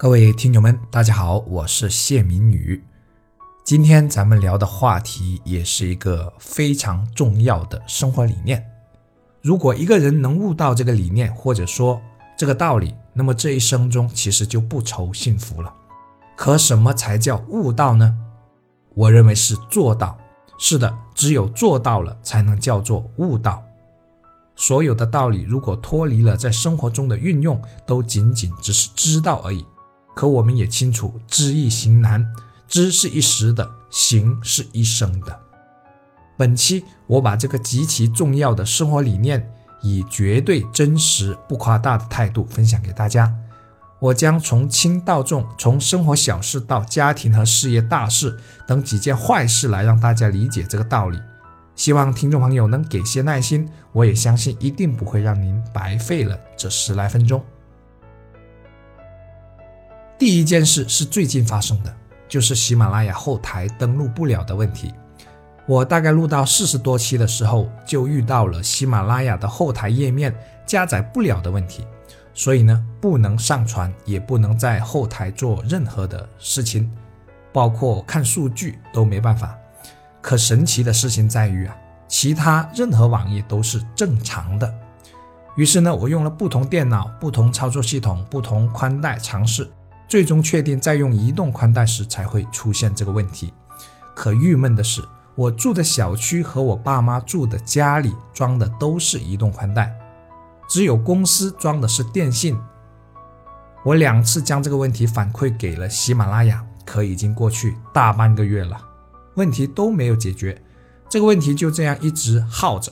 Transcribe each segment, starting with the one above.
各位听友们，大家好，我是谢明宇。今天咱们聊的话题也是一个非常重要的生活理念。如果一个人能悟到这个理念，或者说这个道理，那么这一生中其实就不愁幸福了。可什么才叫悟道呢？我认为是做到。是的，只有做到了，才能叫做悟道。所有的道理，如果脱离了在生活中的运用，都仅仅只是知道而已。可我们也清楚，知易行难，知是一时的，行是一生的。本期我把这个极其重要的生活理念，以绝对真实、不夸大的态度分享给大家。我将从轻到重，从生活小事到家庭和事业大事等几件坏事来让大家理解这个道理。希望听众朋友能给些耐心，我也相信一定不会让您白费了这十来分钟。第一件事是最近发生的，就是喜马拉雅后台登录不了的问题。我大概录到四十多期的时候，就遇到了喜马拉雅的后台页面加载不了的问题，所以呢，不能上传，也不能在后台做任何的事情，包括看数据都没办法。可神奇的事情在于啊，其他任何网页都是正常的。于是呢，我用了不同电脑、不同操作系统、不同宽带尝试。最终确定在用移动宽带时才会出现这个问题。可郁闷的是，我住的小区和我爸妈住的家里装的都是移动宽带，只有公司装的是电信。我两次将这个问题反馈给了喜马拉雅，可已经过去大半个月了，问题都没有解决。这个问题就这样一直耗着。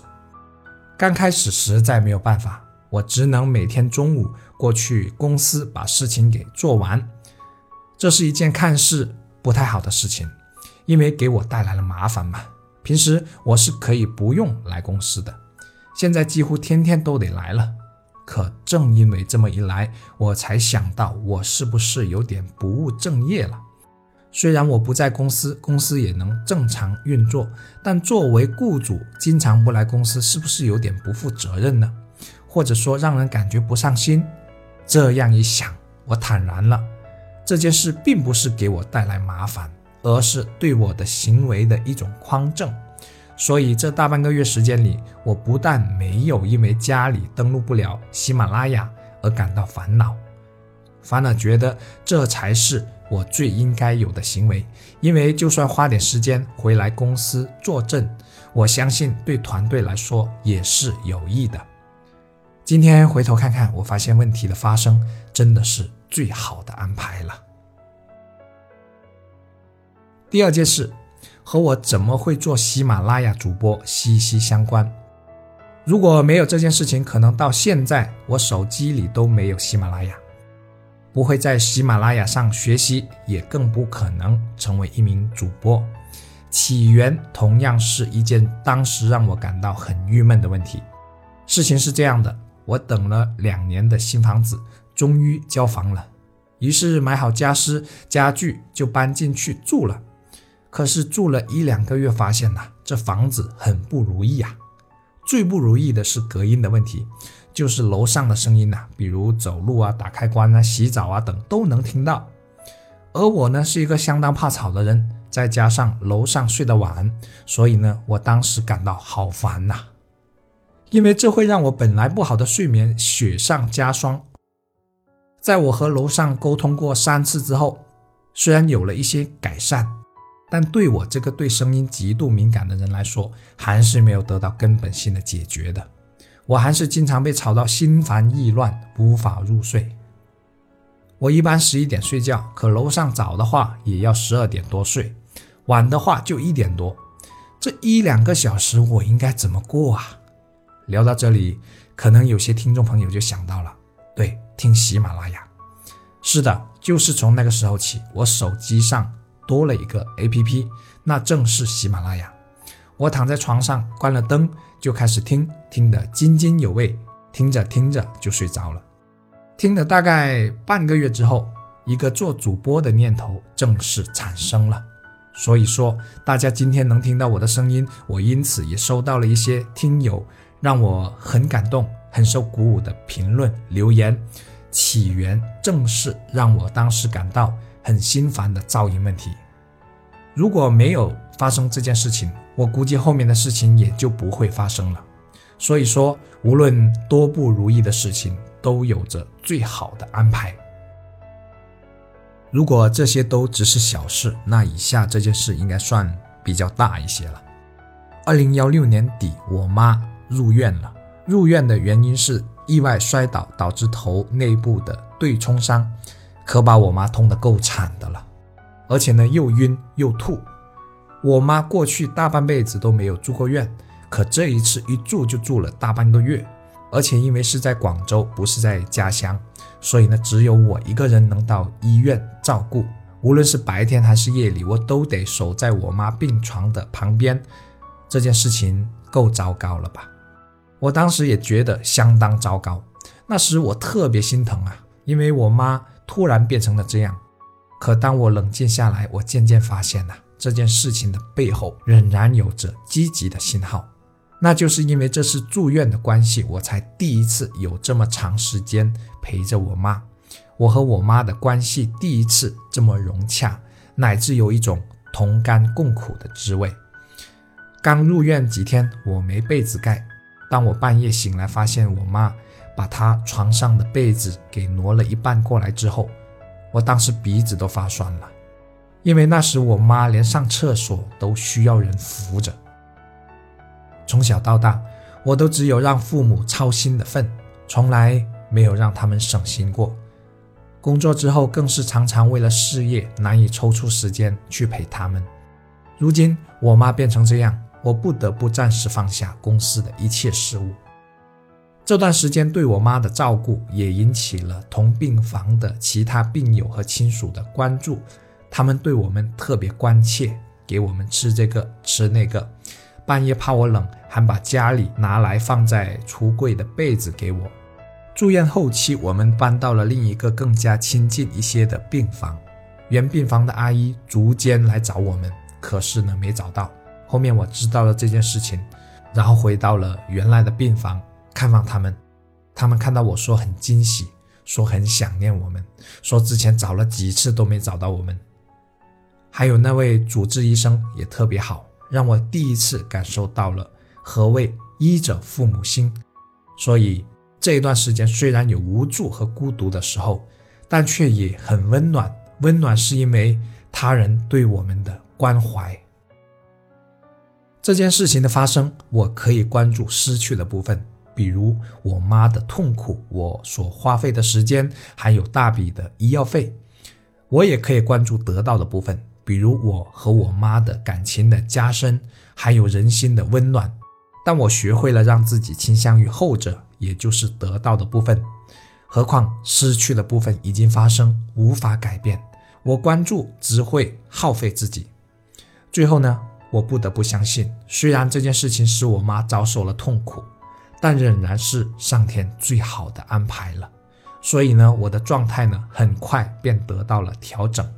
刚开始实在没有办法。我只能每天中午过去公司把事情给做完，这是一件看似不太好的事情，因为给我带来了麻烦嘛。平时我是可以不用来公司的，现在几乎天天都得来了。可正因为这么一来，我才想到我是不是有点不务正业了。虽然我不在公司，公司也能正常运作，但作为雇主，经常不来公司，是不是有点不负责任呢？或者说让人感觉不上心，这样一想，我坦然了。这件事并不是给我带来麻烦，而是对我的行为的一种匡正。所以这大半个月时间里，我不但没有因为家里登录不了喜马拉雅而感到烦恼，反而觉得这才是我最应该有的行为。因为就算花点时间回来公司坐镇，我相信对团队来说也是有益的。今天回头看看，我发现问题的发生真的是最好的安排了。第二件事和我怎么会做喜马拉雅主播息息相关。如果没有这件事情，可能到现在我手机里都没有喜马拉雅，不会在喜马拉雅上学习，也更不可能成为一名主播。起源同样是一件当时让我感到很郁闷的问题。事情是这样的。我等了两年的新房子终于交房了，于是买好家私家具就搬进去住了。可是住了一两个月，发现呐，这房子很不如意啊。最不如意的是隔音的问题，就是楼上的声音呐，比如走路啊、打开关啊、洗澡啊等都能听到。而我呢是一个相当怕吵的人，再加上楼上睡得晚，所以呢，我当时感到好烦呐。因为这会让我本来不好的睡眠雪上加霜。在我和楼上沟通过三次之后，虽然有了一些改善，但对我这个对声音极度敏感的人来说，还是没有得到根本性的解决的。我还是经常被吵到心烦意乱，无法入睡。我一般十一点睡觉，可楼上早的话也要十二点多睡，晚的话就一点多。这一两个小时我应该怎么过啊？聊到这里，可能有些听众朋友就想到了，对，听喜马拉雅。是的，就是从那个时候起，我手机上多了一个 APP，那正是喜马拉雅。我躺在床上，关了灯，就开始听，听得津津有味，听着听着就睡着了。听了大概半个月之后，一个做主播的念头正式产生了。所以说，大家今天能听到我的声音，我因此也收到了一些听友。让我很感动、很受鼓舞的评论留言，起源正是让我当时感到很心烦的噪音问题。如果没有发生这件事情，我估计后面的事情也就不会发生了。所以说，无论多不如意的事情，都有着最好的安排。如果这些都只是小事，那以下这件事应该算比较大一些了。二零幺六年底，我妈入院了。入院的原因是意外摔倒导致头内部的对冲伤，可把我妈痛得够惨的了。而且呢，又晕又吐。我妈过去大半辈子都没有住过院，可这一次一住就住了大半个月。而且因为是在广州，不是在家乡。所以呢，只有我一个人能到医院照顾，无论是白天还是夜里，我都得守在我妈病床的旁边。这件事情够糟糕了吧？我当时也觉得相当糟糕。那时我特别心疼啊，因为我妈突然变成了这样。可当我冷静下来，我渐渐发现呐，这件事情的背后仍然有着积极的信号。那就是因为这是住院的关系，我才第一次有这么长时间陪着我妈，我和我妈的关系第一次这么融洽，乃至有一种同甘共苦的滋味。刚入院几天，我没被子盖，当我半夜醒来，发现我妈把她床上的被子给挪了一半过来之后，我当时鼻子都发酸了，因为那时我妈连上厕所都需要人扶着。从小到大，我都只有让父母操心的份，从来没有让他们省心过。工作之后，更是常常为了事业难以抽出时间去陪他们。如今我妈变成这样，我不得不暂时放下公司的一切事务。这段时间对我妈的照顾，也引起了同病房的其他病友和亲属的关注，他们对我们特别关切，给我们吃这个吃那个。半夜怕我冷，还把家里拿来放在橱柜的被子给我。住院后期，我们搬到了另一个更加亲近一些的病房。原病房的阿姨逐渐来找我们，可是呢没找到。后面我知道了这件事情，然后回到了原来的病房看望他们。他们看到我说很惊喜，说很想念我们，说之前找了几次都没找到我们。还有那位主治医生也特别好。让我第一次感受到了何谓医者父母心，所以这一段时间虽然有无助和孤独的时候，但却也很温暖。温暖是因为他人对我们的关怀。这件事情的发生，我可以关注失去的部分，比如我妈的痛苦，我所花费的时间，还有大笔的医药费；我也可以关注得到的部分。比如我和我妈的感情的加深，还有人心的温暖，但我学会了让自己倾向于后者，也就是得到的部分。何况失去的部分已经发生，无法改变。我关注只会耗费自己。最后呢，我不得不相信，虽然这件事情使我妈遭受了痛苦，但仍然是上天最好的安排了。所以呢，我的状态呢，很快便得到了调整。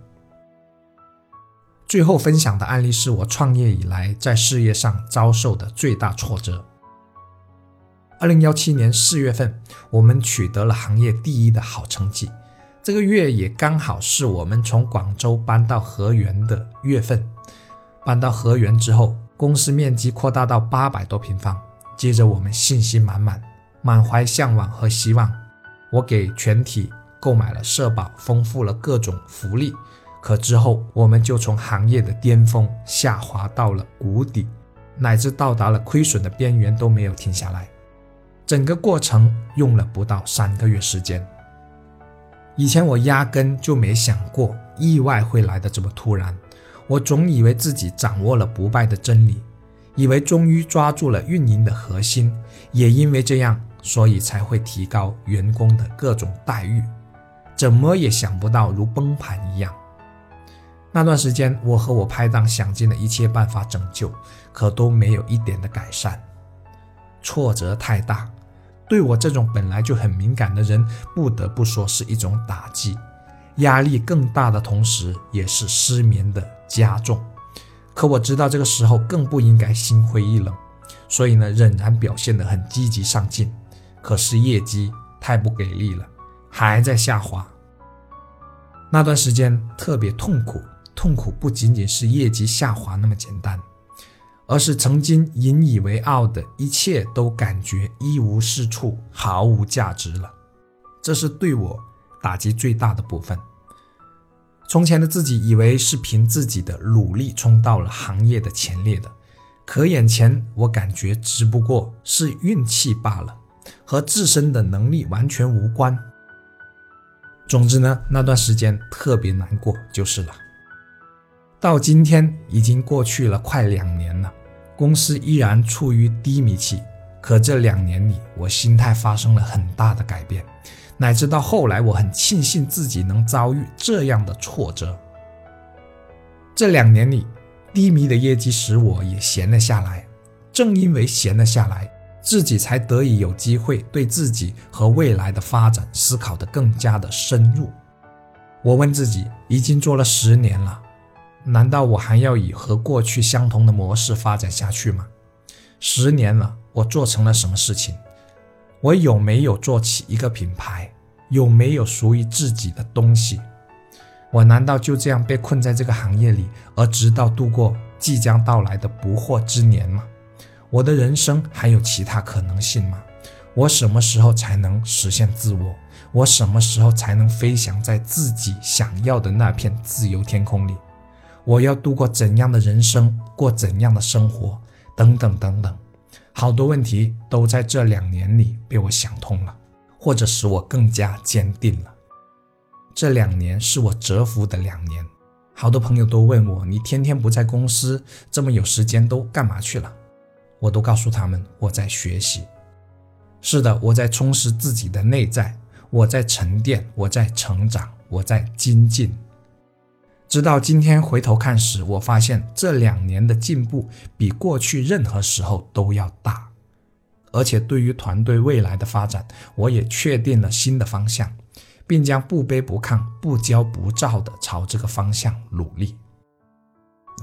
最后分享的案例是我创业以来在事业上遭受的最大挫折。二零幺七年四月份，我们取得了行业第一的好成绩，这个月也刚好是我们从广州搬到河源的月份。搬到河源之后，公司面积扩大到八百多平方，接着我们信心满满，满怀向往和希望，我给全体购买了社保，丰富了各种福利。可之后，我们就从行业的巅峰下滑到了谷底，乃至到达了亏损的边缘都没有停下来。整个过程用了不到三个月时间。以前我压根就没想过意外会来的这么突然，我总以为自己掌握了不败的真理，以为终于抓住了运营的核心，也因为这样，所以才会提高员工的各种待遇。怎么也想不到如崩盘一样。那段时间，我和我拍档想尽了一切办法拯救，可都没有一点的改善。挫折太大，对我这种本来就很敏感的人，不得不说是一种打击。压力更大的同时，也是失眠的加重。可我知道这个时候更不应该心灰意冷，所以呢，仍然表现得很积极上进。可是业绩太不给力了，还在下滑。那段时间特别痛苦，痛苦不仅仅是业绩下滑那么简单，而是曾经引以为傲的一切都感觉一无是处，毫无价值了。这是对我打击最大的部分。从前的自己以为是凭自己的努力冲到了行业的前列的，可眼前我感觉只不过是运气罢了，和自身的能力完全无关。总之呢，那段时间特别难过就是了。到今天已经过去了快两年了，公司依然处于低迷期，可这两年里我心态发生了很大的改变。乃至到后来，我很庆幸自己能遭遇这样的挫折。这两年里，低迷的业绩使我也闲了下来。正因为闲了下来，自己才得以有机会对自己和未来的发展思考得更加的深入。我问自己：已经做了十年了，难道我还要以和过去相同的模式发展下去吗？十年了，我做成了什么事情？我有没有做起一个品牌？有没有属于自己的东西？我难道就这样被困在这个行业里，而直到度过即将到来的不惑之年吗？我的人生还有其他可能性吗？我什么时候才能实现自我？我什么时候才能飞翔在自己想要的那片自由天空里？我要度过怎样的人生，过怎样的生活？等等等等。好多问题都在这两年里被我想通了，或者使我更加坚定了。这两年是我蛰伏的两年。好多朋友都问我：“你天天不在公司，这么有时间都干嘛去了？”我都告诉他们：“我在学习。”是的，我在充实自己的内在，我在沉淀，我在成长，我在精进。直到今天回头看时，我发现这两年的进步比过去任何时候都要大，而且对于团队未来的发展，我也确定了新的方向，并将不卑不亢、不骄不躁地朝这个方向努力。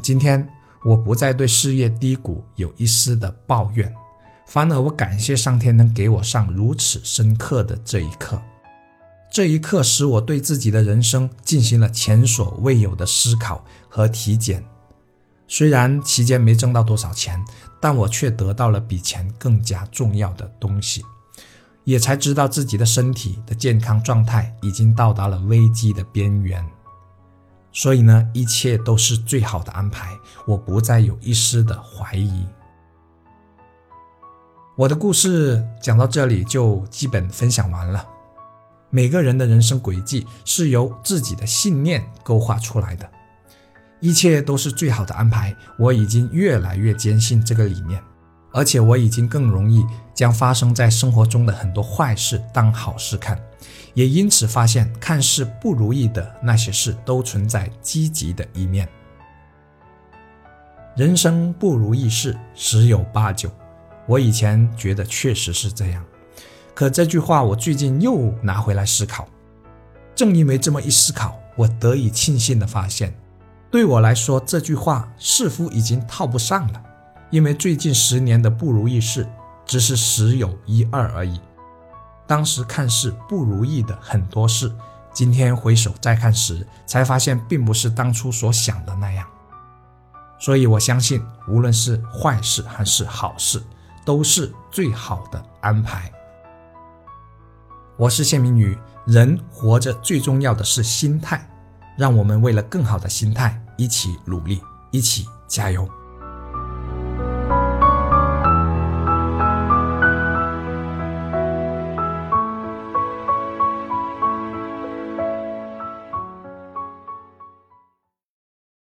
今天我不再对事业低谷有一丝的抱怨，反而我感谢上天能给我上如此深刻的这一课。这一刻使我对自己的人生进行了前所未有的思考和体检。虽然期间没挣到多少钱，但我却得到了比钱更加重要的东西，也才知道自己的身体的健康状态已经到达了危机的边缘。所以呢，一切都是最好的安排，我不再有一丝的怀疑。我的故事讲到这里就基本分享完了。每个人的人生轨迹是由自己的信念勾画出来的，一切都是最好的安排。我已经越来越坚信这个理念，而且我已经更容易将发生在生活中的很多坏事当好事看，也因此发现看似不如意的那些事都存在积极的一面。人生不如意事十有八九，我以前觉得确实是这样。可这句话我最近又拿回来思考，正因为这么一思考，我得以庆幸的发现，对我来说这句话似乎已经套不上了，因为最近十年的不如意事只是十有一二而已。当时看似不如意的很多事，今天回首再看时，才发现并不是当初所想的那样。所以我相信，无论是坏事还是好事，都是最好的安排。我是谢明宇，人活着最重要的是心态，让我们为了更好的心态一起努力，一起加油。